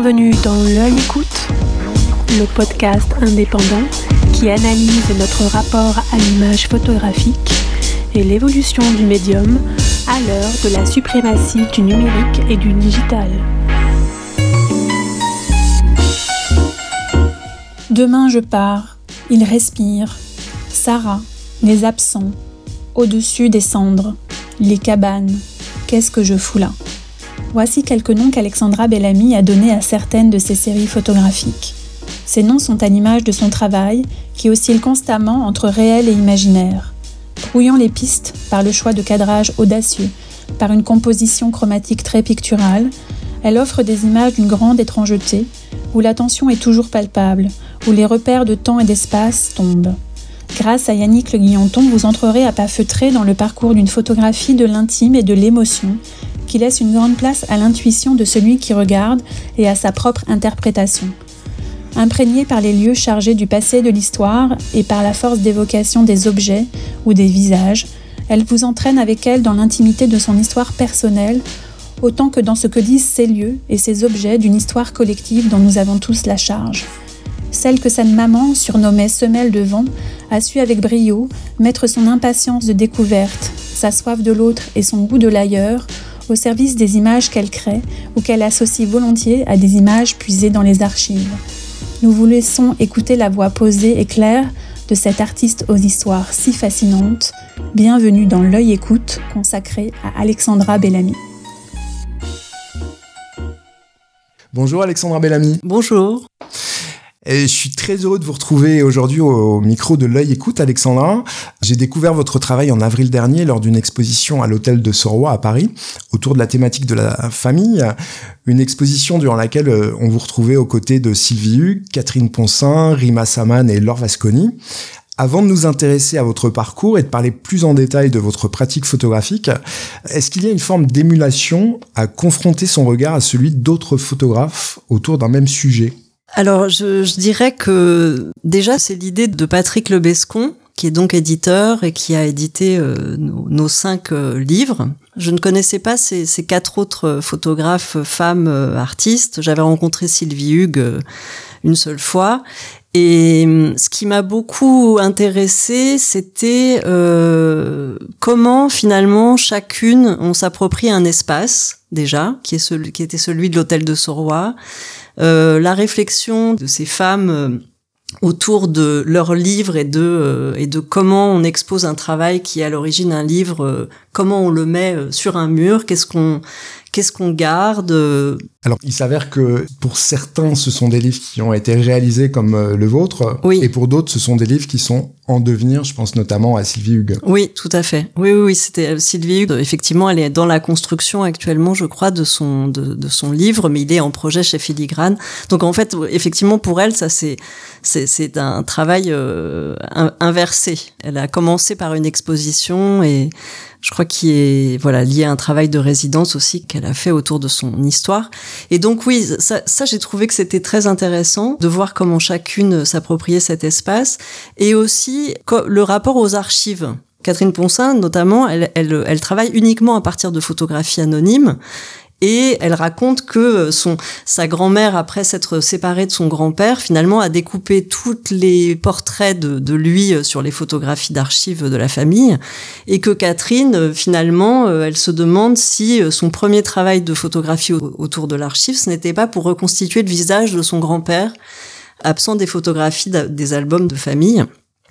Bienvenue dans L'œil écoute, le podcast indépendant qui analyse notre rapport à l'image photographique et l'évolution du médium à l'heure de la suprématie du numérique et du digital. Demain je pars, il respire, Sarah, les absents, au-dessus des cendres, les cabanes, qu'est-ce que je fous là? Voici quelques noms qu'Alexandra Bellamy a donnés à certaines de ses séries photographiques. Ces noms sont à l'image de son travail, qui oscille constamment entre réel et imaginaire. Brouillant les pistes par le choix de cadrage audacieux, par une composition chromatique très picturale, elle offre des images d'une grande étrangeté, où l'attention est toujours palpable, où les repères de temps et d'espace tombent. Grâce à Yannick Le Guillanton, vous entrerez à pas feutrés dans le parcours d'une photographie de l'intime et de l'émotion, qui laisse une grande place à l'intuition de celui qui regarde et à sa propre interprétation. Imprégnée par les lieux chargés du passé de l'histoire et par la force d'évocation des objets ou des visages, elle vous entraîne avec elle dans l'intimité de son histoire personnelle, autant que dans ce que disent ces lieux et ces objets d'une histoire collective dont nous avons tous la charge. Celle que sa maman, surnommée Semelle de vent, a su avec brio mettre son impatience de découverte, sa soif de l'autre et son goût de l'ailleurs au service des images qu'elle crée ou qu'elle associe volontiers à des images puisées dans les archives. Nous vous laissons écouter la voix posée et claire de cette artiste aux histoires si fascinantes. Bienvenue dans L'œil écoute consacré à Alexandra Bellamy. Bonjour Alexandra Bellamy. Bonjour. Et je suis très heureux de vous retrouver aujourd'hui au micro de l'œil écoute, Alexandra. J'ai découvert votre travail en avril dernier lors d'une exposition à l'hôtel de Soroy à Paris autour de la thématique de la famille. Une exposition durant laquelle euh, on vous retrouvait aux côtés de Sylvie Hugues, Catherine Poncin, Rima Saman et Laure Vasconi. Avant de nous intéresser à votre parcours et de parler plus en détail de votre pratique photographique, est-ce qu'il y a une forme d'émulation à confronter son regard à celui d'autres photographes autour d'un même sujet? Alors, je, je, dirais que déjà, c'est l'idée de Patrick Lebescon, qui est donc éditeur et qui a édité euh, nos, cinq euh, livres. Je ne connaissais pas ces, ces quatre autres photographes femmes euh, artistes. J'avais rencontré Sylvie Hugues une seule fois. Et ce qui m'a beaucoup intéressé, c'était comment finalement chacune on s'approprie un espace déjà, qui est celui qui était celui de l'hôtel de Soroy la réflexion de ces femmes euh, autour de leurs livres et de euh, et de comment on expose un travail qui est à l'origine un livre, comment on le met sur un mur, qu'est-ce qu'on qu'est-ce qu'on garde Alors, il s'avère que pour certains, ce sont des livres qui ont été réalisés comme le vôtre, oui. et pour d'autres, ce sont des livres qui sont en devenir. Je pense notamment à Sylvie Hugues. Oui, tout à fait. Oui, oui, oui c'était Sylvie Hugues. Effectivement, elle est dans la construction actuellement, je crois, de son de, son livre, mais il est en projet chez Filigrane. Donc en fait, effectivement, pour elle, ça c'est c'est un travail euh, inversé. Elle a commencé par une exposition et je crois qu'il est voilà lié à un travail de résidence aussi qu'elle a fait autour de son histoire. Et donc oui, ça, ça j'ai trouvé que c'était très intéressant de voir comment chacune s'appropriait cet espace et aussi le rapport aux archives. Catherine Poncin, notamment, elle, elle, elle travaille uniquement à partir de photographies anonymes et elle raconte que son sa grand-mère après s'être séparée de son grand-père finalement a découpé tous les portraits de, de, lui sur les photographies d'archives de la famille et que Catherine finalement elle se demande si son premier travail de photographie autour de l'archive ce n'était pas pour reconstituer le visage de son grand-père absent des photographies des albums de famille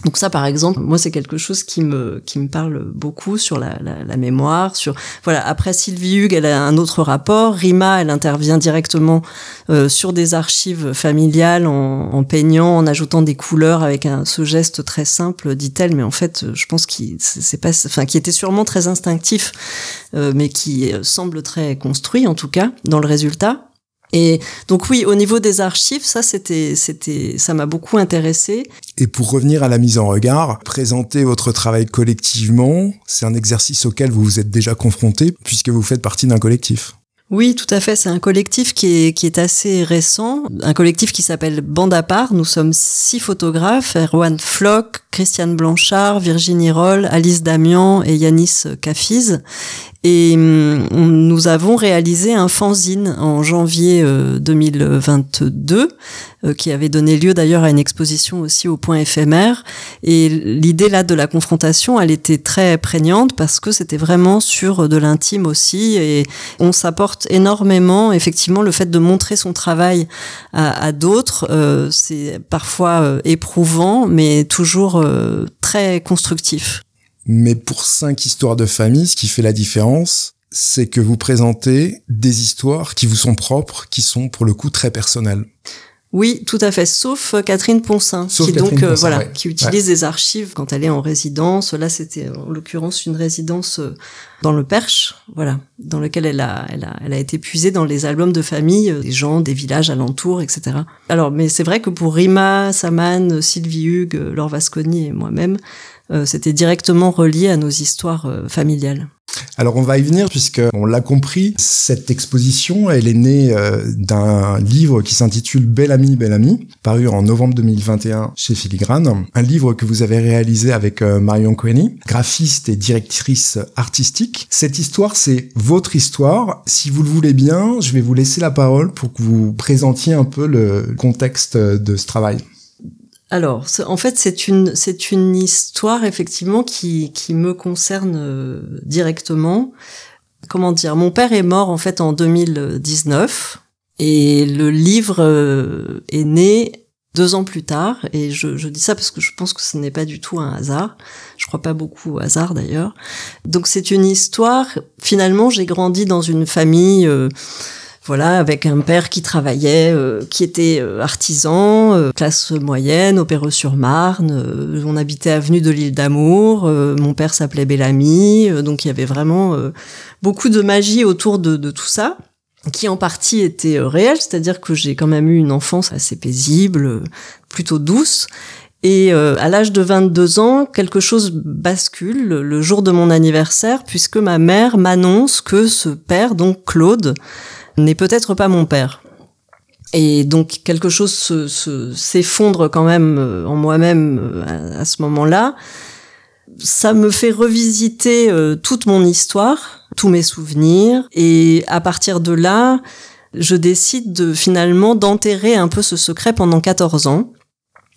donc ça, par exemple, moi, c'est quelque chose qui me qui me parle beaucoup sur la, la, mémoire, sur voilà. Après Sylvie Hugues, elle a un autre rapport. Rima, elle intervient directement euh, sur des archives familiales en, peignant, en ajoutant des couleurs avec un, ce geste très simple, dit-elle. Mais en fait, je pense qu'il c'est pas, enfin, qui était sûrement très instinctif, euh, mais qui semble très construit en tout cas dans le résultat. Et donc oui, au niveau des archives, ça c'était c'était ça m'a beaucoup intéressé. Et pour revenir à la mise en regard, présenter votre travail collectivement, c'est un exercice auquel vous vous êtes déjà confronté puisque vous faites partie d'un collectif. Oui, tout à fait. C'est un collectif qui est, qui est assez récent. Un collectif qui s'appelle Bande à part. Nous sommes six photographes. Erwan Floch, Christiane Blanchard, Virginie Roll, Alice Damian et Yanis Cafiz. Et hum, nous avons réalisé un fanzine en janvier 2022 euh, qui avait donné lieu d'ailleurs à une exposition aussi au point éphémère. Et l'idée là de la confrontation, elle était très prégnante parce que c'était vraiment sur de l'intime aussi et on s'apporte énormément. Effectivement, le fait de montrer son travail à, d'autres, euh, c'est parfois euh, éprouvant, mais toujours très constructif. Mais pour cinq histoires de famille, ce qui fait la différence, c'est que vous présentez des histoires qui vous sont propres, qui sont pour le coup très personnelles. Oui, tout à fait, sauf euh, Catherine Poncin, qui donc euh, voilà, qui utilise des archives quand elle est en résidence. Là, c'était en l'occurrence une résidence euh, dans le Perche, voilà, dans lequel elle a, elle a, elle a été puisée dans les albums de famille des gens, des villages alentours, etc. Alors, mais c'est vrai que pour Rima, Saman, Sylvie Hugues, Laure Vasconi et moi-même, c'était directement relié à nos histoires familiales. Alors on va y venir puisque on l'a compris, cette exposition, elle est née euh, d'un livre qui s'intitule Bel ami, bel ami, paru en novembre 2021 chez Filigrane, un livre que vous avez réalisé avec euh, Marion Cohenny, graphiste et directrice artistique. Cette histoire, c'est votre histoire. Si vous le voulez bien, je vais vous laisser la parole pour que vous présentiez un peu le contexte de ce travail. Alors, en fait, c'est une c'est une histoire effectivement qui qui me concerne euh, directement. Comment dire? Mon père est mort en fait en 2019 et le livre euh, est né deux ans plus tard. Et je, je dis ça parce que je pense que ce n'est pas du tout un hasard. Je crois pas beaucoup au hasard d'ailleurs. Donc c'est une histoire. Finalement, j'ai grandi dans une famille. Euh, voilà, avec un père qui travaillait, euh, qui était euh, artisan, euh, classe moyenne, Opéreux-sur-Marne. on habitait avenue de l'île d'Amour. mon père s'appelait Bellamy, donc il y avait vraiment beaucoup de magie autour de, de, tout ça, qui en partie était réelle, c'est-à-dire que j'ai quand même eu une enfance assez paisible, plutôt douce. Et à l'âge de 22 ans, quelque chose bascule le jour de mon anniversaire, puisque ma mère m'annonce que ce père, donc Claude, n'est peut-être pas mon père. Et donc quelque chose s'effondre se, quand même euh, en moi-même euh, à, ce moment-là. Ça me fait revisiter euh, toute mon histoire, tous mes souvenirs, et à partir de là, je décide de finalement d'enterrer un peu ce secret pendant 14 ans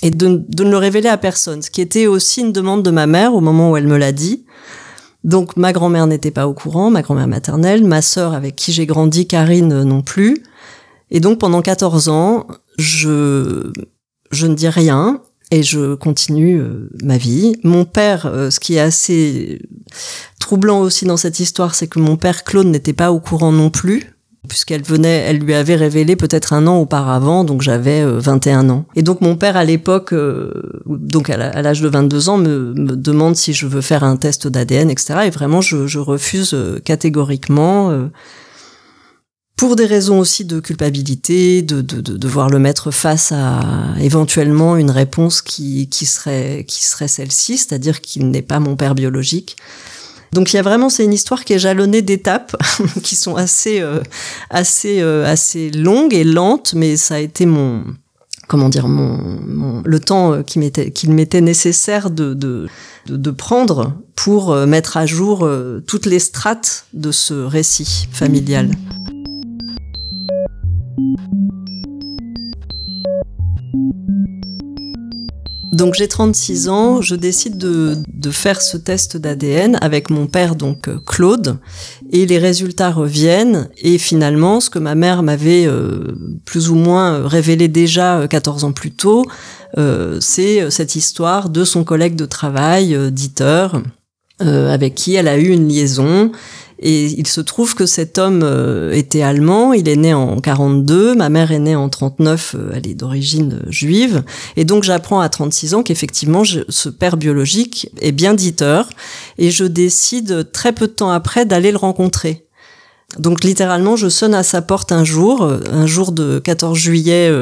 et de, de ne le révéler à personne, ce qui était aussi une demande de ma mère au moment où elle me l'a dit. Donc ma grand-mère n'était pas au courant, ma grand-mère maternelle, ma sœur avec qui j'ai grandi, Karine non plus. Et donc pendant 14 ans, je je ne dis rien et je continue euh, ma vie. Mon père, euh, ce qui est assez troublant aussi dans cette histoire, c'est que mon père Claude n'était pas au courant non plus puisqu'elle venait, elle lui avait révélé peut-être un an auparavant, donc j'avais 21 euh, ans. Et donc mon père à l'époque, euh, donc à l'âge de 22 ans, me, demande si je veux faire un test d'ADN, etc. Et vraiment, je, refuse euh, catégoriquement. pour des raisons aussi de culpabilité, de, de, de, devoir le mettre face à éventuellement une réponse qui, qui serait, qui serait celle-ci, c'est-à-dire qu'il n'est pas mon père biologique. Donc il y a vraiment c'est une histoire qui est jalonnée d'étapes qui sont assez euh, assez euh, assez longues et lentes, mais ça a été mon comment dire mon, le temps euh, qu'il m'était nécessaire de, de de, prendre pour mettre à jour toutes les strates de ce récit familial. Donc j'ai 36 ans, je décide de, faire ce test d'ADN avec mon père, donc euh, Claude, et les résultats reviennent, et finalement, ce que ma mère m'avait euh, plus ou moins révélé déjà 14 euh, ans plus tôt, c'est cette histoire de son collègue de travail, Dieter, avec qui elle a eu une liaison et il se trouve que cet homme euh, était allemand, il est né en 42, ma mère est née en 39, euh, elle est d'origine euh, juive. Et donc j'apprends à 36 ans qu'effectivement ce père biologique est bien diteur. Et je décide très peu de temps après d'aller le rencontrer. Donc littéralement, je sonne à sa porte un jour, euh, un jour de 14 juillet,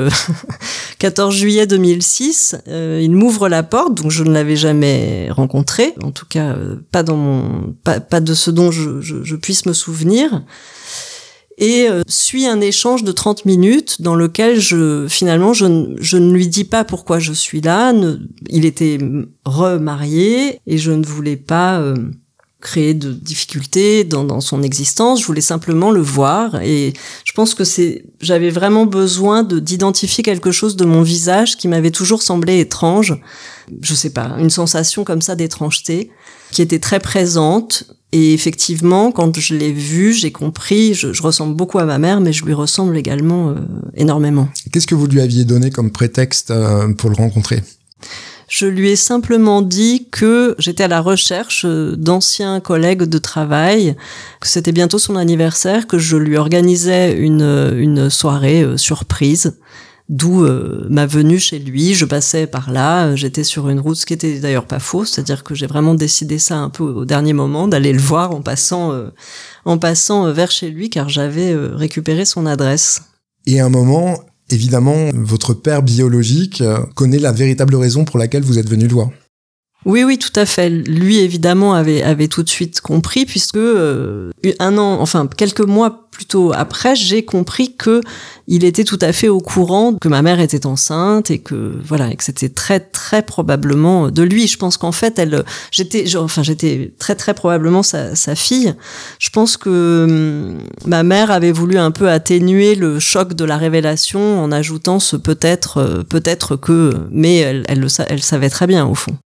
14 euh, juillet 2006. Euh, il m'ouvre la porte, donc je ne l'avais jamais rencontré, en tout cas pas dans mon, pas, de ce dont je, puisse me souvenir. Et suit un échange de 30 minutes dans lequel je finalement je ne lui dis pas pourquoi je suis là. il était remarié et je ne voulais pas créer de difficultés dans, dans, son existence. Je voulais simplement le voir et je pense que c'est, j'avais vraiment besoin de d'identifier quelque chose de mon visage qui m'avait toujours semblé étrange. Je sais pas, une sensation comme ça d'étrangeté qui était très présente. Et effectivement, quand je l'ai vu, j'ai compris. Je, je, ressemble beaucoup à ma mère, mais je lui ressemble également euh, énormément. Qu'est-ce que vous lui aviez donné comme prétexte euh, pour le rencontrer? Je lui ai simplement dit que j'étais à la recherche euh, d'anciens collègues de travail, que c'était bientôt son anniversaire, que je lui organisais une, une soirée euh, surprise d'où euh, ma venue chez lui. Je passais par là, j'étais sur une route, ce qui était d'ailleurs pas faux, c'est-à-dire que j'ai vraiment décidé ça un peu au dernier moment, d'aller le voir en passant, en passant vers chez lui, car j'avais récupéré son adresse. Et à un moment, Évidemment, votre père biologique connaît la véritable raison pour laquelle vous êtes venu le voir. Oui, oui, tout à fait. Lui, évidemment, avait, avait tout de suite compris, puisque euh, un an, enfin quelques mois plutôt après, j'ai compris que il était tout à fait au courant que ma mère était enceinte et que voilà, et que c'était très très probablement de lui. Je pense qu'en fait, elle, j'étais, enfin j'étais très très probablement sa, sa fille. Je pense que hum, ma mère avait voulu un peu atténuer le choc de la révélation en ajoutant ce peut-être, euh, peut-être que, mais elle, elle, le, elle savait très bien au fond.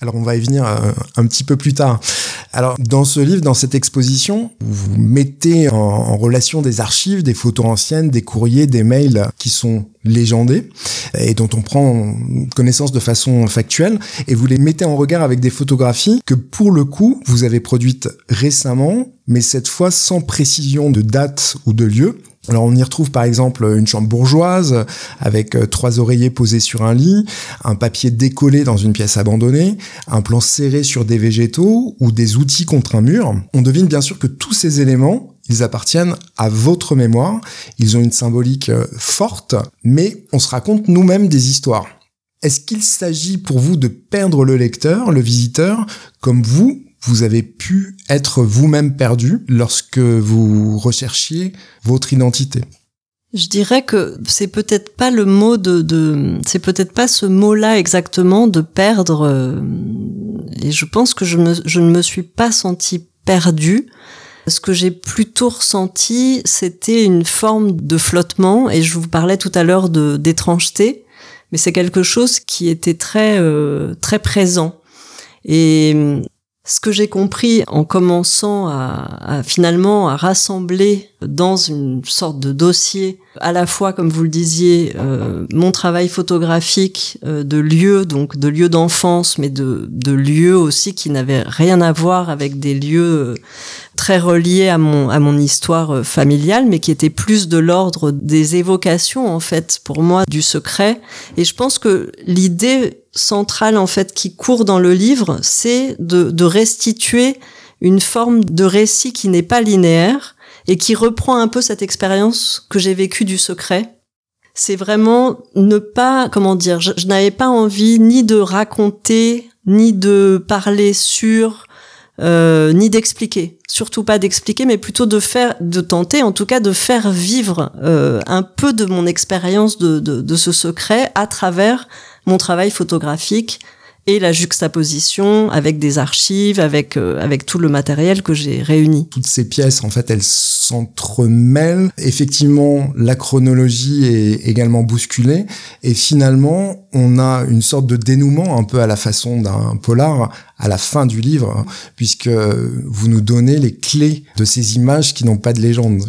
Alors on va y venir euh, un, petit peu plus tard. Alors dans ce livre, dans cette exposition, vous mettez en, relation des archives, des photos anciennes, des courriers, des mails qui sont légendés et dont on prend connaissance de façon factuelle et vous les mettez en regard avec des photographies que pour le coup vous avez produites récemment mais cette fois sans précision de date ou de lieu alors on y retrouve par exemple une chambre bourgeoise avec euh, trois oreillers posés sur un lit, un papier décollé dans une pièce abandonnée, un plan serré sur des végétaux ou des outils contre un mur. On devine bien sûr que tous ces éléments, ils appartiennent à votre mémoire, ils ont une symbolique euh, forte, mais on se raconte nous-mêmes des histoires. Est-ce qu'il s'agit pour vous de perdre le lecteur, le visiteur, comme vous, vous avez pu être vous-même perdu lorsque vous recherchiez votre identité je dirais que c'est peut-être pas le mot de, de c'est peut-être pas ce mot-là exactement de perdre. Euh, et je pense que je, me, je ne me suis pas sentie perdue. Ce que j'ai plutôt ressenti, c'était une forme de flottement. Et je vous parlais tout à l'heure de d'étrangeté, mais c'est quelque chose qui était très euh, très présent. Et ce que j'ai compris en commençant à, finalement à rassembler dans une sorte de dossier à la fois, comme vous le disiez, euh, mon travail photographique euh, de lieux, donc de lieux d'enfance, mais de, de lieux aussi qui n'avaient rien à voir avec des lieux euh, très reliés à mon à mon histoire familiale, mais qui étaient plus de l'ordre des évocations en fait pour moi du secret. Et je pense que l'idée centrale en fait qui court dans le livre, c'est de, de restituer une forme de récit qui n'est pas linéaire et qui reprend un peu cette expérience que j'ai vécue du secret. C'est vraiment ne pas, comment dire, je, n'avais pas envie ni de raconter, ni de parler sur, euh, ni d'expliquer. Surtout pas d'expliquer, mais plutôt de faire, de tenter, en tout cas, de faire vivre euh, un peu de mon expérience de, de, de ce secret à travers mon travail photographique et la juxtaposition avec des archives, avec euh, avec tout le matériel que j'ai réuni. Toutes ces pièces, en fait, elles s'entremêlent. Effectivement, la chronologie est également bousculée, et finalement, on a une sorte de dénouement, un peu à la façon d'un polar, à la fin du livre, puisque vous nous donnez les clés de ces images qui n'ont pas de légende.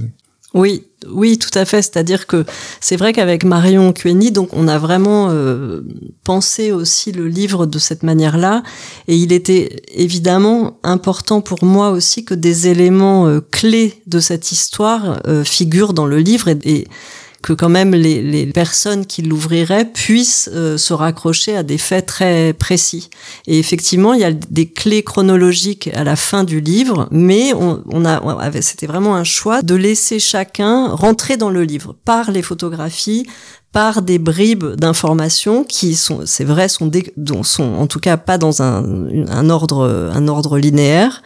Oui, oui, tout à fait. C'est-à-dire que c'est vrai qu'avec Marion Cueni, donc on a vraiment euh, pensé aussi le livre de cette manière-là, et il était évidemment important pour moi aussi que des éléments euh, clés de cette histoire euh, figurent dans le livre et que quand même les, les personnes qui l'ouvriraient puissent euh, se raccrocher à des faits très précis. Et effectivement, il y a des clés chronologiques à la fin du livre, mais on, on a, c'était vraiment un choix de laisser chacun rentrer dans le livre par les photographies, par des bribes d'informations qui sont, c'est vrai, sont, sont en tout cas pas dans un, un ordre, un ordre linéaire,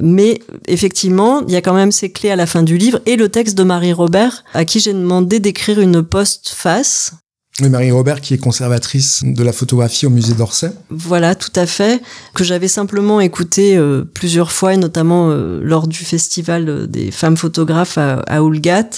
mais effectivement, il y a quand même ces clés à la fin du livre et le texte de Marie Robert, à qui j'ai demandé d'écrire une post-face Marie Robert qui est conservatrice de la photographie au musée d'Orsay. Voilà, tout à fait, que j'avais simplement écouté euh, plusieurs fois, et notamment euh, lors du festival euh, des femmes photographes à, à Oulgat.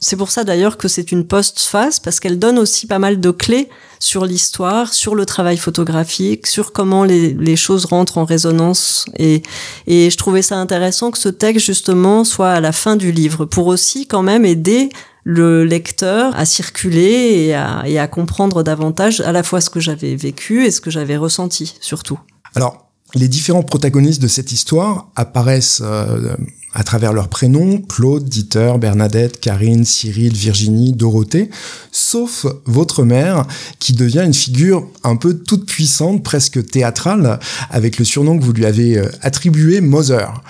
C'est pour ça d'ailleurs que c'est une post-face, parce qu'elle donne aussi pas mal de clés sur l'histoire, sur le travail photographique, sur comment les, les choses rentrent en résonance. Et, et je trouvais ça intéressant que ce texte, justement, soit à la fin du livre, pour aussi quand même aider le lecteur à circuler et à, et à comprendre davantage à la fois ce que j'avais vécu et ce que j'avais ressenti surtout. Alors, les différents protagonistes de cette histoire apparaissent euh, à travers leurs prénoms, Claude, Dieter, Bernadette, Karine, Cyril, Virginie, Dorothée, sauf votre mère, qui devient une figure un peu toute puissante, presque théâtrale, avec le surnom que vous lui avez euh, attribué, Mother.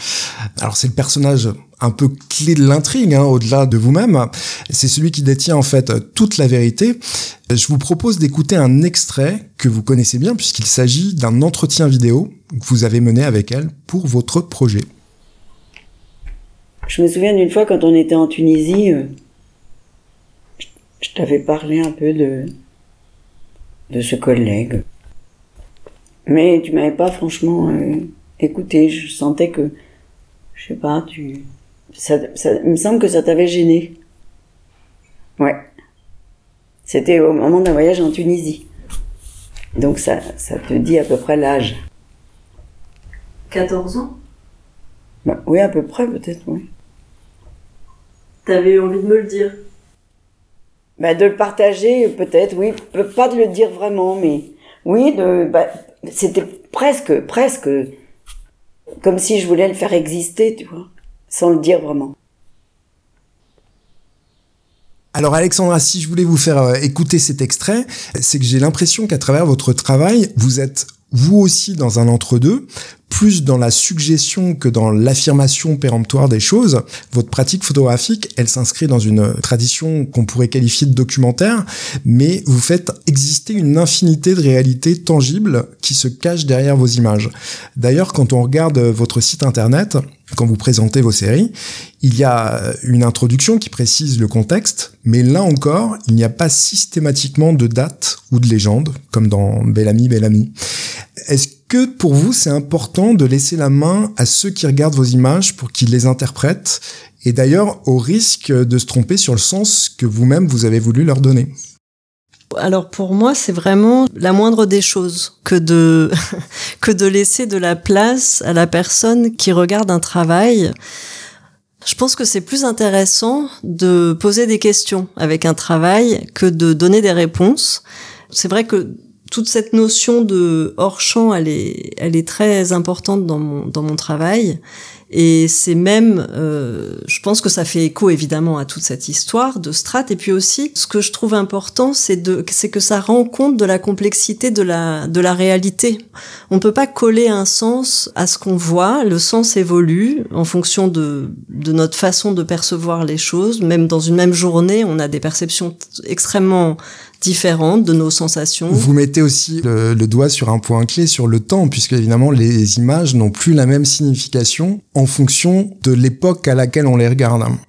Alors c'est le personnage un peu clé de l'intrigue, hein, au-delà de vous-même. C'est celui qui détient en fait toute la vérité. Je vous propose d'écouter un extrait que vous connaissez bien puisqu'il s'agit d'un entretien vidéo que vous avez mené avec elle pour votre projet. Je me souviens d'une fois quand on était en Tunisie, euh, je t'avais parlé un peu de, de ce collègue. Mais tu m'avais pas franchement euh, écouté. Je sentais que, je sais pas, tu, ça, ça, il me semble que ça t'avait gêné. Ouais. C'était au moment d'un voyage en Tunisie. Donc ça, ça te dit à peu près l'âge. 14 ans? Bah, Oui, à peu près peut-être, oui. T'avais envie de me le dire? Bah, De le partager, peut-être, oui. Pas de le dire vraiment, mais oui, de, bah, c'était presque, presque comme si je voulais le faire exister, tu vois, sans le dire vraiment. Alors Alexandra, si je voulais vous faire euh, écouter cet extrait, c'est que j'ai l'impression qu'à travers votre travail, vous êtes vous aussi dans un entre-deux, plus dans la suggestion que dans l'affirmation péremptoire des choses. Votre pratique photographique, elle s'inscrit dans une tradition qu'on pourrait qualifier de documentaire, mais vous faites exister une infinité de réalités tangibles qui se cachent derrière vos images. D'ailleurs, quand on regarde votre site internet, quand vous présentez vos séries, il y a une introduction qui précise le contexte, mais là encore, il n'y a pas systématiquement de date ou de légende, comme dans Bellamy, Bellamy. Est-ce que pour vous, c'est important de laisser la main à ceux qui regardent vos images pour qu'ils les interprètent, et d'ailleurs au risque de se tromper sur le sens que vous-même vous avez voulu leur donner? Alors pour moi, c'est vraiment la moindre des choses que de que de laisser de la place à la personne qui regarde un travail. Je pense que c'est plus intéressant de poser des questions avec un travail que de donner des réponses. C'est vrai que toute cette notion de hors champ, elle est, elle est très importante dans mon, dans mon travail. Et c'est même, euh, je pense que ça fait écho évidemment à toute cette histoire de Strat. Et puis aussi, ce que je trouve important, c'est de, c'est que ça rend compte de la complexité de la, de la réalité. On peut pas coller un sens à ce qu'on voit. Le sens évolue en fonction de, de notre façon de percevoir les choses. Même dans une même journée, on a des perceptions extrêmement différentes de nos sensations. Vous mettez aussi le, le, doigt sur un point clé, sur le temps, puisque évidemment les images n'ont plus la même signification en fonction de l'époque à laquelle on les regarde.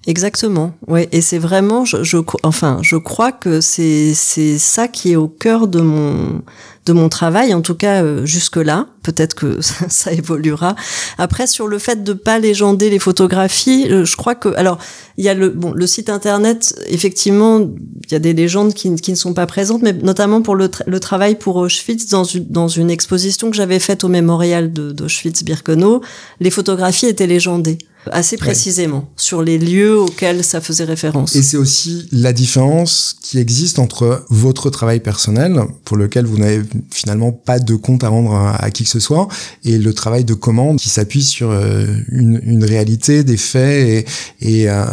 Exactement, ouais, et c'est vraiment, je, je, enfin, je crois que c'est c'est ça qui est au cœur de mon de mon travail, en tout cas euh, jusque-là. Peut-être que ça, évoluera. Après, sur le fait de pas légender les photographies, euh, je crois que, alors, il y a le bon, le site internet. Effectivement, il y a des légendes qui, qui ne sont pas présentes, mais notamment pour le travail pour Auschwitz dans une dans une exposition que j'avais faite au mémorial d'Auschwitz-Birkenau, les photographies étaient légendées assez précisément ouais. sur les lieux auxquels ça faisait référence. Et c'est aussi la différence qui existe entre votre travail personnel, pour lequel vous n'avez finalement pas de compte à rendre à, à, qui que ce soit, et le travail de commande qui s'appuie sur euh, une, une, réalité, des faits et, et euh,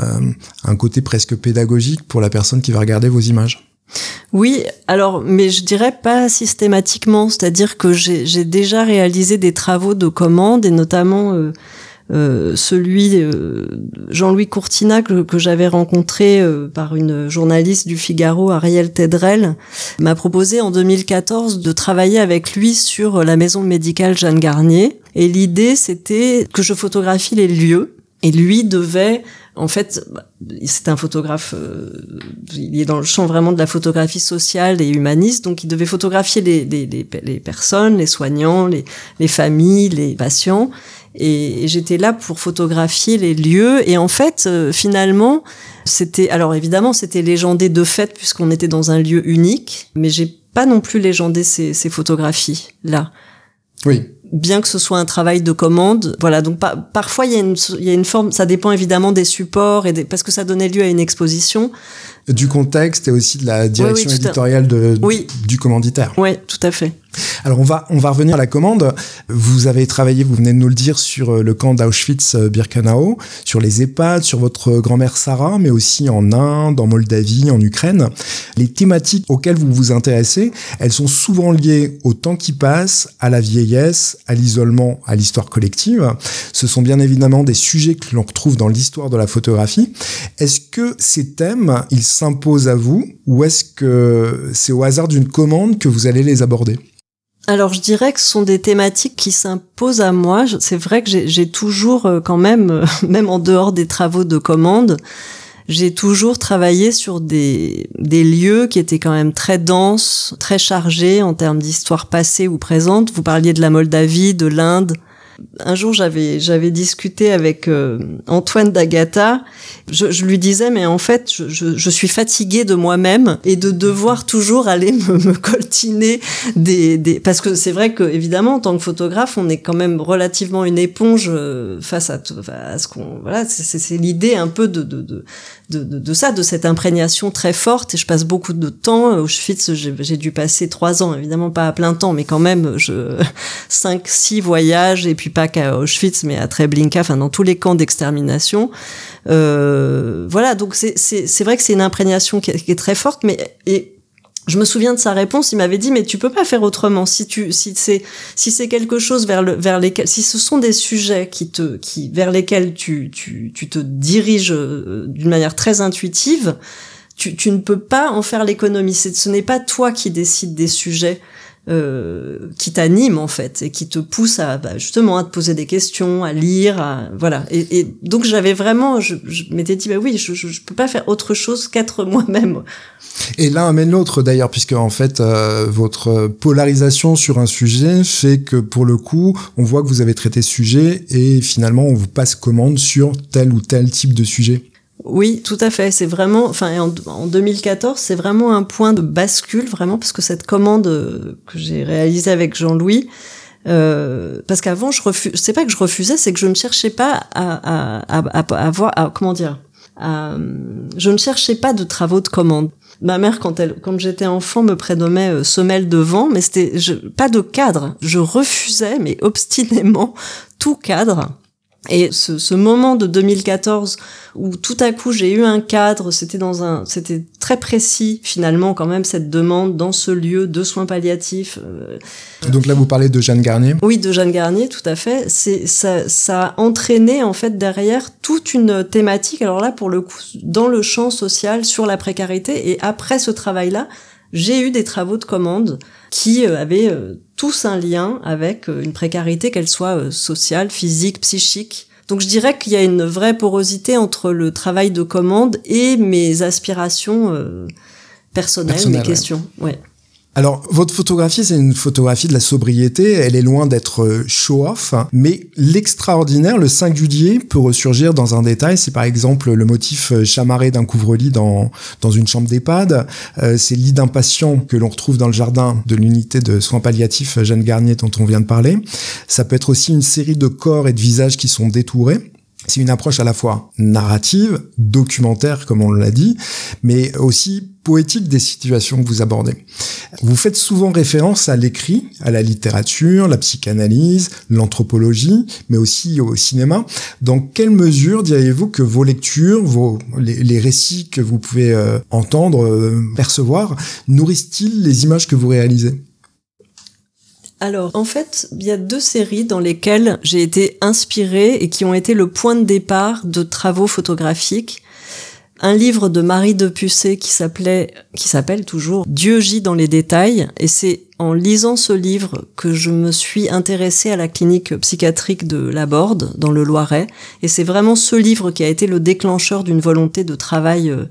un côté presque pédagogique pour la personne qui va regarder vos images. Oui, alors, mais je dirais pas systématiquement, c'est-à-dire que j'ai déjà réalisé des travaux de commande et notamment euh, euh, celui euh, Jean-Louis Courtina que, que j'avais rencontré euh, par une journaliste du Figaro, Ariel Tedrel, m'a proposé en 2014 de travailler avec lui sur la maison médicale Jeanne Garnier. Et l'idée, c'était que je photographie les lieux Et lui devait, en fait, bah, c'est un photographe, euh, il est dans le champ vraiment de la photographie sociale et humaniste, donc il devait photographier les, les, les, les personnes, les soignants, les, les familles, les patients. Et, j'étais là pour photographier les lieux. Et en fait, euh, finalement, c'était, alors évidemment, c'était légendé de fait puisqu'on était dans un lieu unique, mais j'ai pas non plus légendé ces, ces photographies là. Oui bien que ce soit un travail de commande. Voilà, donc parfois il y, a une, il y a une forme, ça dépend évidemment des supports et des, parce que ça donnait lieu à une exposition. Du contexte et aussi de la direction éditoriale de, du commanditaire. Oui, tout à fait. Alors on va on va revenir à la commande. Vous avez travaillé, vous venez de nous le dire, sur euh, le camp d'Auschwitz-Birkenau, sur les EHPAD, sur votre grand-mère Sarah, mais aussi en Inde, en Moldavie, en Ukraine. Les thématiques auxquelles vous vous intéressez, elles sont souvent liées au temps qui passe, à la vieillesse, à l'isolement, à l'histoire collective. Ce sont bien évidemment des sujets que l'on retrouve dans l'histoire de la photographie. Est-ce que ces thèmes, ils s'imposent à vous ou est-ce que c'est au hasard d'une commande que vous allez les aborder? Alors je dirais que ce sont des thématiques qui s'imposent à moi. C'est vrai que j'ai toujours euh, quand même, euh, même en dehors des travaux de commande, j'ai toujours travaillé sur des, des lieux qui étaient quand même très denses, très chargés en termes d'histoire passée ou présente. Vous parliez de la Moldavie, de l'Inde, un jour j'avais j'avais discuté avec euh, Antoine d'Agata. Je, je, lui disais mais en fait je, je, suis fatiguée de moi-même et de devoir toujours aller me, me coltiner des, des parce que c'est vrai que évidemment en tant que photographe on est quand même relativement une éponge euh, face à, à ce qu'on voilà c'est l'idée un peu de, de, de de, de, ça, de cette imprégnation très forte. Et je passe beaucoup de temps. Au Auschwitz, j'ai dû passer trois ans, évidemment pas à plein temps, mais quand même, je cinq, six voyages, et puis pas qu'à Auschwitz, mais à Treblinka, enfin dans tous les camps d'extermination. Euh, voilà, donc c'est vrai que c'est une imprégnation qui est, très forte, mais et je me souviens de sa réponse. Il m'avait dit mais tu peux pas faire autrement si tu si c'est si c'est quelque chose vers le vers lesquels si ce sont des sujets qui te qui vers lesquels tu tu tu te diriges euh, d'une manière très intuitive. Tu, tu ne peux pas en faire l'économie. Ce n'est pas toi qui décides des sujets euh, qui t'anime en fait et qui te pousse à bah, justement à te poser des questions, à lire, à, voilà. Et, et donc j'avais vraiment, je, je m'étais dit bah oui, je, je, je, peux pas faire autre chose qu'être moi-même. Et l'un amène l'autre d'ailleurs, puisque en fait euh, votre polarisation sur un sujet fait que pour le coup, on voit que vous avez traité ce sujet et finalement on vous passe commande sur tel ou tel type de sujet. Oui, tout à fait. C'est vraiment, enfin, en, 2014, c'est vraiment un point de bascule, vraiment, parce que cette commande euh, que j'ai réalisée avec Jean-Louis, euh, parce qu'avant, je refuse, c'est pas que je refusais, c'est que je ne cherchais pas à, à, à, avoir, à, comment dire, je ne cherchais pas de travaux de commande. Ma mère, quand elle, quand j'étais enfant, me prénommait euh, semelle de vent, mais c'était pas de cadre. Je refusais, mais obstinément, tout cadre. Et ce, ce, moment de 2014 où tout à coup j'ai eu un cadre, c'était dans un, c'était très précis finalement quand même cette demande dans ce lieu de soins palliatifs. Euh, Donc là vous parlez de Jeanne Garnier? Oui, de Jeanne Garnier, tout à fait. C'est ça, ça a entraîné en fait derrière toute une thématique. Alors là pour le coup dans le champ social sur la précarité et après ce travail-là, j'ai eu des travaux de commande qui euh, avaient euh, tous un lien avec euh, une précarité, qu'elle soit sociale, physique, psychique. Donc je dirais qu'il y a une vraie porosité entre le travail de commande et mes aspirations personnelles, mes questions. Ouais. Alors, votre photographie, c'est une photographie de la sobriété. Elle est loin d'être euh, show-off, mais l'extraordinaire, le singulier peut ressurgir dans un détail. C'est par exemple le motif euh, chamarré d'un couvre-lit dans, dans une chambre d'EHPAD. Euh, c'est lit d'un patient que l'on retrouve dans le jardin de l'unité de soins palliatifs Jeanne Garnier dont on vient de parler. Ça peut être aussi une série de corps et de visages qui sont détourés. C'est une approche à la fois narrative, documentaire comme on l'a dit, mais aussi poétique des situations que vous abordez. Vous faites souvent référence à l'écrit, à la littérature, la psychanalyse, l'anthropologie, mais aussi au cinéma. Dans quelle mesure diriez-vous que vos lectures, vos, les, récits que vous pouvez euh, entendre, euh, percevoir, nourrissent-ils les images que vous réalisez? Alors, en fait, il y a deux séries dans lesquelles j'ai été inspirée et qui ont été le point de départ de travaux photographiques. un livre de Marie de Pucé qui s'appelait, qui s'appelle toujours Dieu gît dans les détails. Et c'est en lisant ce livre que je me suis intéressée à la clinique psychiatrique de Laborde, dans le Loiret. Et c'est vraiment ce livre qui a été le déclencheur d'une volonté de travail euh,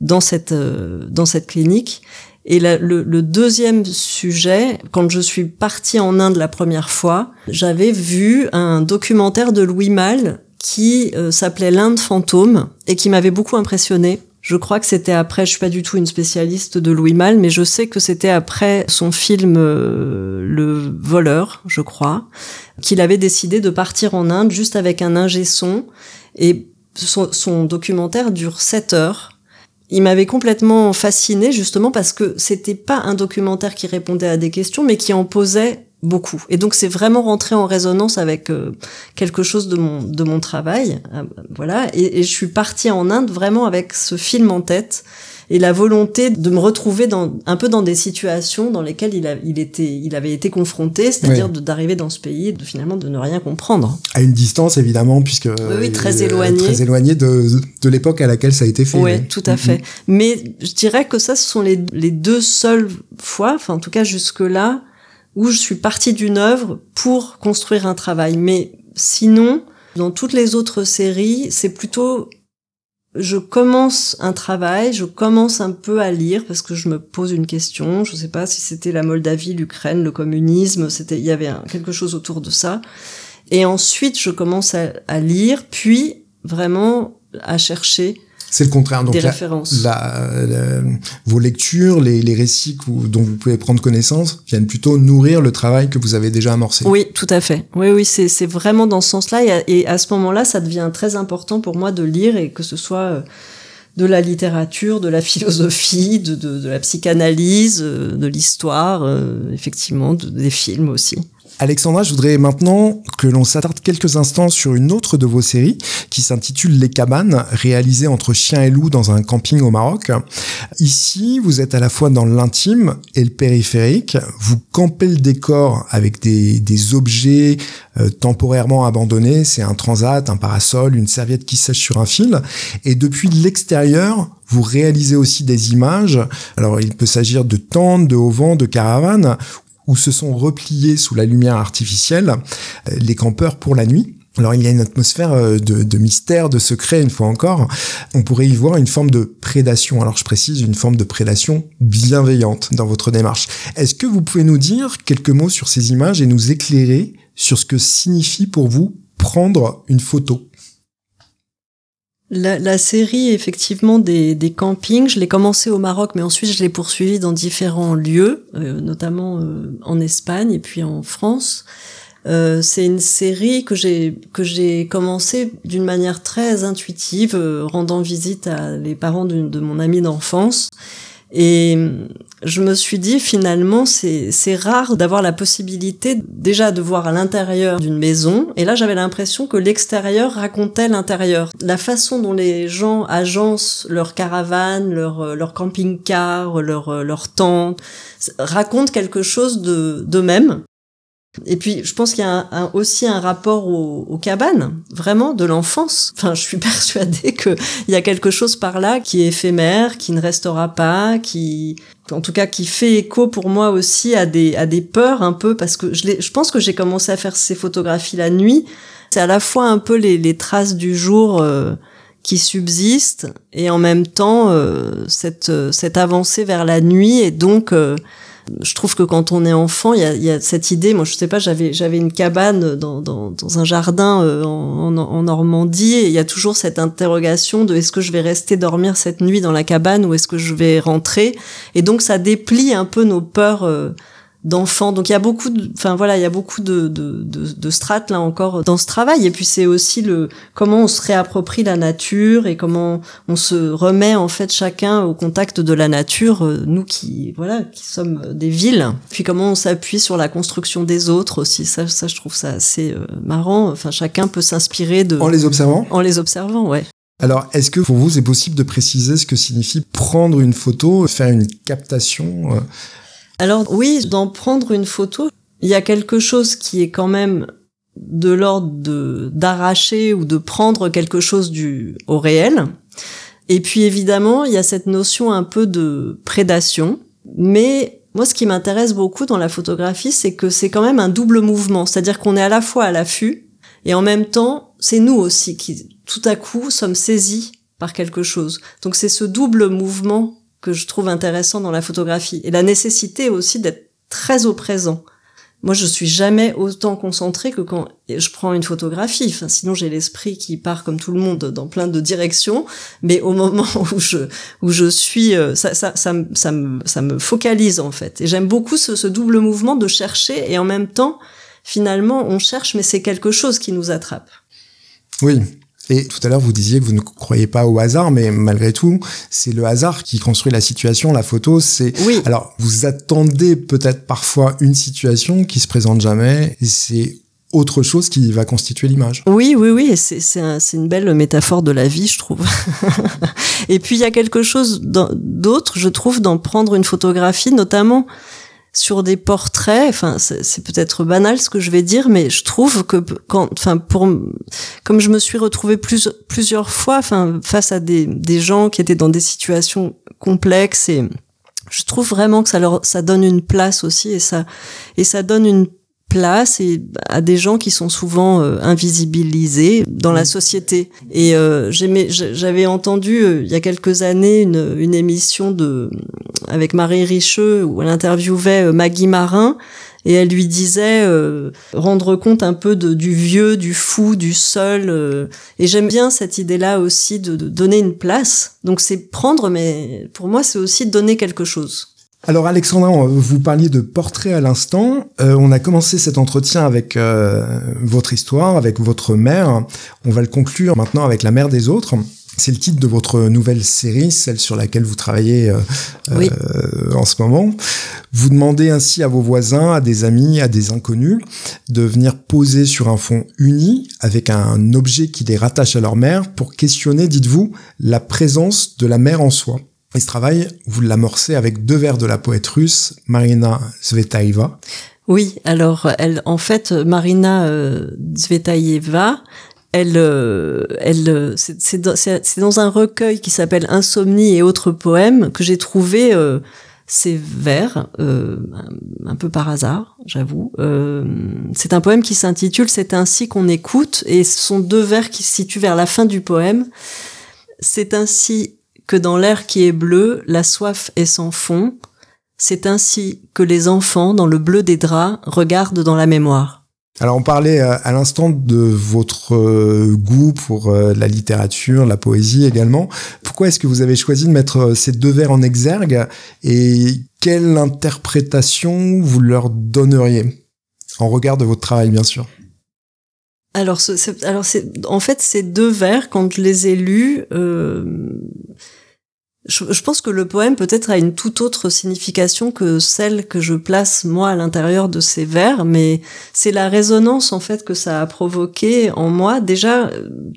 dans euh, dans cette clinique. Et le, le, deuxième sujet, quand je suis partie en Inde la première fois, j'avais vu un documentaire de Louis Malle qui euh, s'appelait L'Inde fantôme et qui m'avait beaucoup impressionné. Je crois que c'était après, je suis pas du tout une spécialiste de Louis Malle, mais je sais que c'était après son film euh, Le voleur, je crois, qu'il avait décidé de partir en Inde juste avec un ingé son et son, son documentaire dure 7 heures. Il m'avait complètement fasciné justement parce que c'était pas un documentaire qui répondait à des questions mais qui en posait beaucoup. Et donc c'est vraiment rentré en résonance avec euh, quelque chose de mon de mon travail, euh, voilà. Et, et, je suis partie en Inde vraiment avec ce film en tête et la volonté de me retrouver dans un peu dans des situations dans lesquelles il, a, il était il avait été confronté, c'est-à-dire d'arriver dans ce pays et de finalement de ne rien comprendre. À une distance évidemment puisque oui, très euh, éloigné très éloigné de de l'époque à laquelle ça a été fait. Oui, tout à fait. Mais je dirais que ça ce sont les les deux seules fois, enfin en tout cas jusque là où je suis partie d'une œuvre pour construire un travail. Mais sinon, dans toutes les autres séries, c'est plutôt je commence un travail, je commence un peu à lire parce que je me pose une question. Je ne sais pas si c'était la Moldavie, l'Ukraine, le communisme. C'était, il y avait quelque chose autour de ça. Et ensuite, je commence à, à lire, puis vraiment à chercher c'est le contraire. Donc, des références. La, vos lectures, les, les récits dont vous pouvez prendre connaissance viennent plutôt nourrir le travail que vous avez déjà amorcé. Oui, tout à fait. Oui, oui, c'est vraiment dans ce sens-là. Et, et, à ce moment-là, ça devient très important pour moi de lire et que ce soit euh, de la littérature, de la philosophie, de, de, de la psychanalyse, euh, de l'histoire, euh, effectivement, de, des films aussi. Alexandra, je voudrais maintenant que l'on s'attarde quelques instants sur une autre de vos séries qui s'intitule Les Cabanes, réalisée entre chien et loup dans un camping au Maroc. Ici, vous êtes à la fois dans l'intime et le périphérique. Vous campez le décor avec des, objets euh, temporairement abandonnés. C'est un transat, un parasol, une serviette qui sèche sur un fil. Et depuis l'extérieur, vous réalisez aussi des images. Alors, il peut s'agir de tentes, de haut de caravanes, où se sont repliés sous la lumière artificielle euh, les campeurs pour la nuit. Alors il y a une atmosphère euh, de, mystère, de secret, une fois encore. On pourrait y voir une forme de prédation. Alors je précise, une forme de prédation bienveillante dans votre démarche. Est-ce que vous pouvez nous dire quelques mots sur ces images et nous éclairer sur ce que signifie pour vous prendre une photo? La, la, série, effectivement, des, des campings, je l'ai commencé au Maroc, mais ensuite je l'ai poursuivi dans différents lieux, euh, notamment euh, en Espagne et puis en France. Euh, c'est une série que j'ai que j'ai commencé d'une manière très intuitive, euh, rendant visite à les parents de, de mon ami d'enfance. Et je me suis dit finalement c'est rare d'avoir la possibilité déjà de voir à l'intérieur d'une maison. Et là j'avais l'impression que l'extérieur racontait l'intérieur. La façon dont les gens agencent leur caravane leur leur camping-car leur leur tente raconte quelque chose de d'eux-mêmes et puis, je pense qu'il y a aussi un rapport aux, cabanes, vraiment, de l'enfance. Enfin, je suis persuadée qu'il y a quelque chose par là qui est éphémère, qui ne restera pas, qui, en tout cas, qui fait écho pour moi aussi à des, à des peurs un peu, parce que je, pense que j'ai commencé à faire ces photographies la nuit. C'est à la fois un peu les, traces du jour euh, qui subsistent et en même temps euh, cette, cette avancée vers la nuit et donc euh, je trouve que quand on est enfant, il y a, cette idée. Moi, je sais pas, j'avais une cabane dans, un jardin euh, en, Normandie, il y a toujours cette interrogation de est-ce que je vais rester dormir cette nuit dans la cabane ou est-ce que je vais rentrer? Et donc, ça déplie un peu nos peurs. Euh, d'enfants. Donc il y a beaucoup de, enfin voilà, il y a beaucoup de, de, de, de, strates là encore dans ce travail. Et puis c'est aussi le comment on se réapproprie la nature et comment on se remet en fait chacun au contact de la nature, euh, nous qui voilà, qui sommes des villes. Puis comment on s'appuie sur la construction des autres aussi. Ça, ça je trouve ça assez euh, marrant. Enfin chacun peut s'inspirer de en les observant. En les observant, ouais. Alors, est-ce que pour vous, c'est possible de préciser ce que signifie prendre une photo, faire une captation euh, alors oui, d'en prendre une photo, il y a quelque chose qui est quand même de l'ordre d'arracher ou de prendre quelque chose du au réel. Et puis évidemment, il y a cette notion un peu de prédation, mais moi, ce qui m'intéresse beaucoup dans la photographie, c'est que c'est quand même un double mouvement, c'est-à-dire qu'on est à la fois à l'affût et en même temps, c'est nous aussi qui, tout à coup, sommes saisis par quelque chose. Donc c'est ce double mouvement que je trouve intéressant dans la photographie et la nécessité aussi d'être très au présent. Moi, je suis jamais autant concentrée que quand je prends une photographie. Sinon, j'ai l'esprit qui part comme tout le monde dans plein de directions. Mais au moment où je où je suis, euh, ça ça ça, ça, me, ça me focalise en fait. Et j'aime beaucoup ce, ce double mouvement de chercher et en même temps, finalement, on cherche, mais c'est quelque chose qui nous attrape. Oui, et tout à l'heure, vous disiez que vous ne croyez pas au hasard, mais malgré tout, c'est le hasard qui construit la situation. La photo, c'est. Oui. Alors, vous attendez peut-être parfois une situation qui se présente jamais, et c'est autre chose qui va constituer l'image. Oui, oui, oui, c'est c'est un, une belle métaphore de la vie, je trouve. et puis il y a quelque chose d'autre, je trouve, d'en prendre une photographie, notamment sur des portraits, enfin c'est peut-être banal ce que je vais dire, mais je trouve que quand, enfin pour, comme je me suis retrouvée plus, plusieurs fois, enfin face à des, des gens qui étaient dans des situations complexes et je trouve vraiment que ça leur, ça donne une place aussi et ça, et ça donne une place et à des gens qui sont souvent euh, invisibilisés dans la société. Et euh, j'avais entendu euh, il y a quelques années une, une émission de avec Marie Richeux où elle interviewait Maggie Marin et elle lui disait rendre compte un peu de, du vieux, du fou, du seul. et j'aime bien cette idée-là aussi de, de donner une place. Donc c'est prendre, mais pour moi c'est aussi donner quelque chose. Alors Alexandra, vous parliez de portrait à l'instant. Euh, on a commencé cet entretien avec euh, votre histoire, avec votre mère. On va le conclure maintenant avec la mère des autres. C'est le titre de votre nouvelle série, celle sur laquelle vous travaillez euh, en ce moment. Vous demandez ainsi à vos voisins, à des amis, à des inconnus, de venir poser sur un fond uni avec un objet qui les rattache à leur mère pour questionner, dites-vous, la présence de la mère en soi. Ce travail, vous l'amorcez avec deux vers de la poète russe Marina Zvetaeva. Oui, alors elle, en fait, Marina euh, Zvetaeva, elle, euh, elle, c'est dans, un recueil qui s'appelle Insomnie et autres poèmes que j'ai trouvé euh, ces vers, euh, un peu par hasard, j'avoue. Euh, c'est un poème qui s'intitule C'est ainsi qu'on écoute, et ce sont deux vers qui se situent vers la fin du poème. C'est ainsi que dans l'air qui est bleu, la soif est sans fond. C'est ainsi que les enfants, dans le bleu des draps, regardent dans la mémoire. Alors on parlait euh, à l'instant de votre euh, goût pour euh, la littérature, la poésie également. Pourquoi est-ce que vous avez choisi de mettre ces deux vers en exergue et quelle interprétation vous leur donneriez en regard de votre travail bien sûr? Alors, alors c'est, en fait, ces deux vers, quand je les ai lus, euh, je, je, pense que le poème peut-être a une toute autre signification que celle que je place moi à l'intérieur de ces vers, mais c'est la résonance en fait que ça a provoqué en moi. Déjà,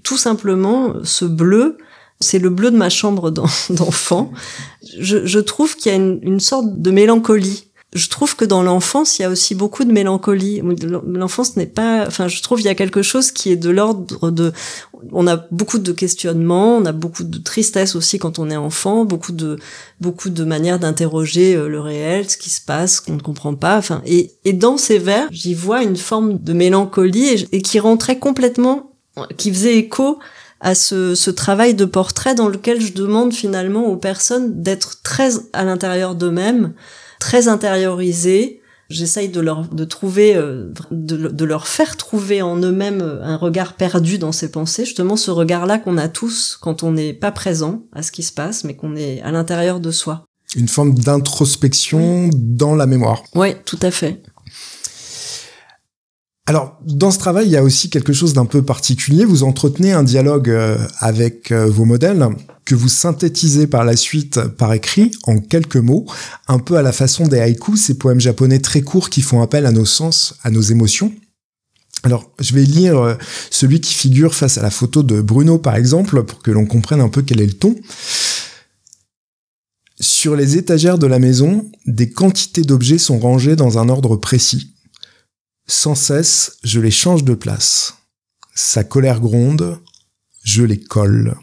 tout simplement, ce bleu, c'est le bleu de ma chambre d'enfant. Je, je, trouve qu'il y a une, une sorte de mélancolie je trouve que dans l'enfance, il y a aussi beaucoup de mélancolie. L'enfance n'est pas, enfin, je trouve il y a quelque chose qui est de l'ordre de, on a beaucoup de questionnements, on a beaucoup de tristesse aussi quand on est enfant, beaucoup de, beaucoup de manières d'interroger euh, le réel, ce qui se passe, qu'on ne comprend pas. Enfin, et, et dans ces vers, j'y vois une forme de mélancolie et, qui rentrait complètement, qui faisait écho à ce, ce, travail de portrait dans lequel je demande finalement aux personnes d'être très à l'intérieur d'eux-mêmes, très intériorisés. J'essaye de leur de trouver, euh, de, de, leur faire trouver en eux-mêmes un regard perdu dans ces pensées, justement ce regard-là qu'on a tous quand on n'est pas présent à ce qui se passe, mais qu'on est à l'intérieur de soi. Une forme d'introspection dans la mémoire. Oui, tout à fait. Alors, dans ce travail, il y a aussi quelque chose d'un peu particulier. Vous entretenez un dialogue euh, avec euh, vos modèles que vous synthétisez par la suite par écrit en quelques mots, un peu à la façon des haïkus, ces poèmes japonais très courts qui font appel à nos sens, à nos émotions. Alors, je vais lire euh, celui qui figure face à la photo de Bruno, par exemple, pour que l'on comprenne un peu quel est le ton. Sur les étagères de la maison, des quantités d'objets sont rangés dans un ordre précis. Sans cesse, je les change de place. Sa colère gronde, je les colle.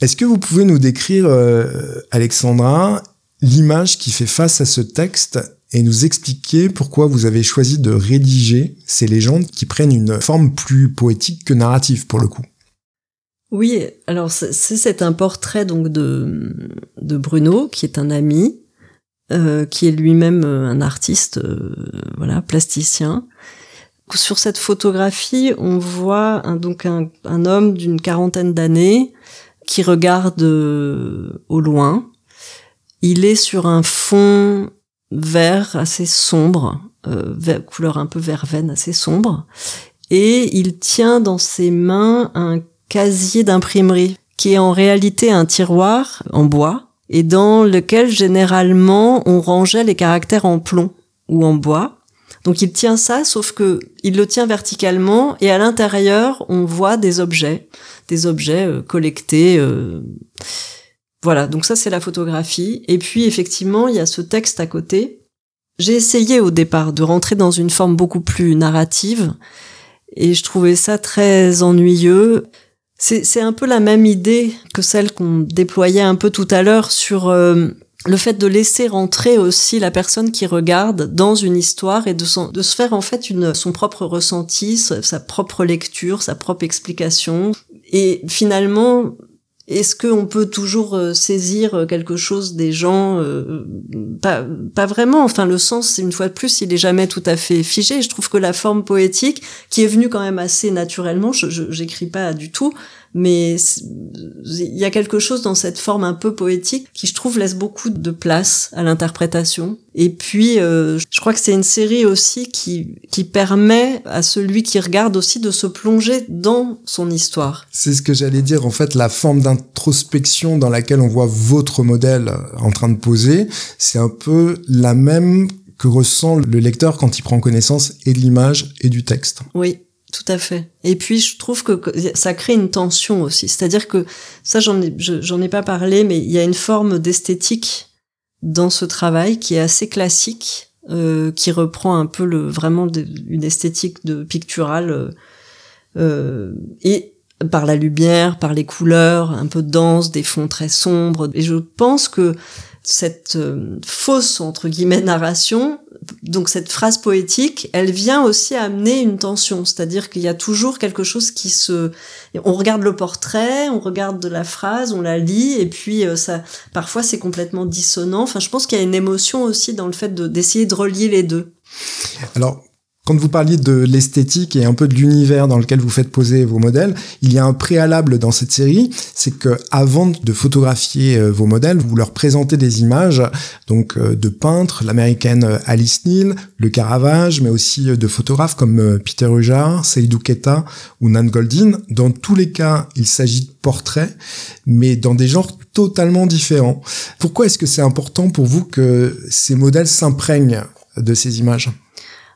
Est-ce que vous pouvez nous décrire, euh, Alexandra, l'image qui fait face à ce texte et nous expliquer pourquoi vous avez choisi de rédiger ces légendes qui prennent une forme plus poétique que narrative pour le coup? Oui, alors c'est un portrait donc de, de Bruno, qui est un ami, euh, qui est lui-même euh, un artiste, euh, voilà, plasticien. Sur cette photographie, on voit un, donc un, homme d'une quarantaine d'années qui regarde au loin. Il est sur un fond vert assez sombre, euh, couleur un peu verveine assez sombre, et il tient dans ses mains un casier d'imprimerie qui est en réalité un tiroir en bois et dans lequel généralement on rangeait les caractères en plomb ou en bois. Donc il tient ça, sauf que il le tient verticalement et à l'intérieur on voit des objets, des objets euh, collectés. Euh, voilà, donc ça c'est la photographie. Et puis effectivement, il y a ce texte à côté. J'ai essayé au départ de rentrer dans une forme beaucoup plus narrative et je trouvais ça très ennuyeux. C'est un peu la même idée que celle qu'on déployait un peu tout à l'heure sur euh, le fait de laisser rentrer aussi la personne qui regarde dans une histoire et de, de se faire en fait une, son propre ressenti, sa propre lecture, sa propre explication. Et finalement, est-ce qu'on peut toujours euh, saisir euh, quelque chose des gens euh, pas, vraiment. Enfin, le sens, une fois de plus, il est jamais tout à fait figé. Je trouve que la forme poétique, qui est venue quand même assez naturellement, je j'écris pas du tout, mais il y a quelque chose dans cette forme un peu poétique qui je trouve laisse beaucoup de place à l'interprétation. Et puis euh, je crois que c'est une série aussi qui qui permet à celui qui regarde aussi de se plonger dans son histoire. C'est ce que j'allais dire en fait la forme d'introspection dans laquelle on voit votre modèle en train de poser, c'est un peu la même que ressent le lecteur quand il prend connaissance et de l'image et du texte. Oui, tout à fait. Et puis je trouve que ça crée une tension aussi. C'est-à-dire que ça, j'en ai, j'en ai pas parlé, mais il y a une forme d'esthétique dans ce travail qui est assez classique, euh, qui reprend un peu le vraiment une esthétique de picturale euh, euh, et par la lumière, par les couleurs, un peu dense, des fonds très sombres. Et je pense que cette euh, fausse entre guillemets narration, donc cette phrase poétique, elle vient aussi amener une tension, c'est-à-dire qu'il y a toujours quelque chose qui se, on regarde le portrait, on regarde de la phrase, on la lit, et puis euh, ça, parfois c'est complètement dissonant. Enfin, je pense qu'il y a une émotion aussi dans le fait d'essayer de relier les deux. Alors, quand vous parliez de l'esthétique et un peu de l'univers dans lequel vous faites poser vos modèles, il y a un préalable dans cette série, c'est que avant de photographier euh, vos modèles, vous leur présentez des images donc euh, de peintres, l'américaine euh, Alice Neal, le Caravage, mais aussi de photographes comme Peter Rujar, Seydou Keta ou Nan Goldin. Dans tous les cas, il s'agit de portraits, mais dans des genres totalement différents. Pourquoi est-ce que c'est important pour vous que ces modèles s'imprègnent de ces images?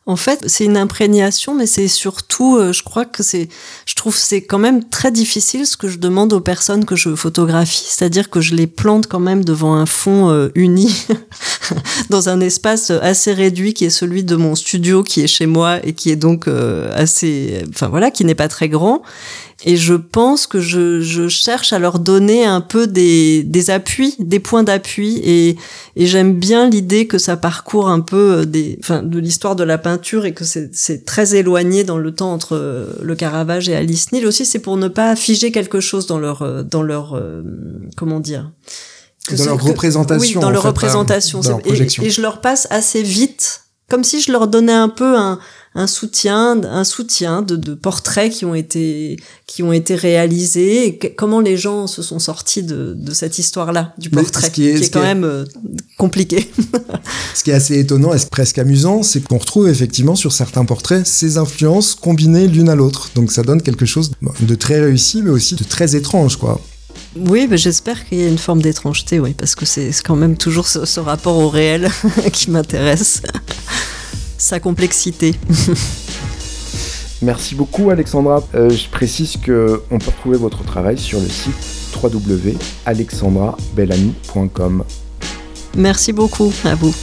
En fait, c'est une imprégnation, mais c'est surtout, euh, je crois que c'est, je trouve c'est quand même très difficile ce que je demande aux personnes que je photographie, c'est-à-dire que je les plante quand même devant un fond euh, uni, dans un espace assez réduit qui est celui de mon studio, qui est chez moi et qui est donc euh, assez, enfin voilà, qui n'est pas très grand. Et je pense que je, je, cherche à leur donner un peu des, des appuis, des points d'appui. Et, et j'aime bien l'idée que ça parcourt un peu euh, des, enfin, de l'histoire de la peinture et que c'est très éloigné dans le temps entre euh, le Caravage et Alice Neal. Aussi, c'est pour ne pas figer quelque chose dans leur, euh, dans leur, comment dire dans leur représentation. Oui, dans leur représentation. et, je leur passe assez vite, comme si je leur donnais un peu un, un soutien, un soutien de, de, portraits qui ont été qui ont été réalisés. Et comment les gens se sont sortis de, de cette histoire-là du portrait, qui est, quand même euh, compliqué. ce qui est assez étonnant et presque amusant, c'est qu'on retrouve effectivement sur certains portraits ces influences combinées l'une à l'autre. Donc ça donne quelque chose de très réussi, mais aussi de très étrange, quoi. Oui, j'espère qu'il y a une forme d'étrangeté, oui, parce que c'est quand même toujours ce, ce rapport au réel qui m'intéresse sa complexité. Merci beaucoup Alexandra. Euh, je précise que on peut retrouver votre travail sur le site www.alexandrabellamy.com. Merci beaucoup à vous.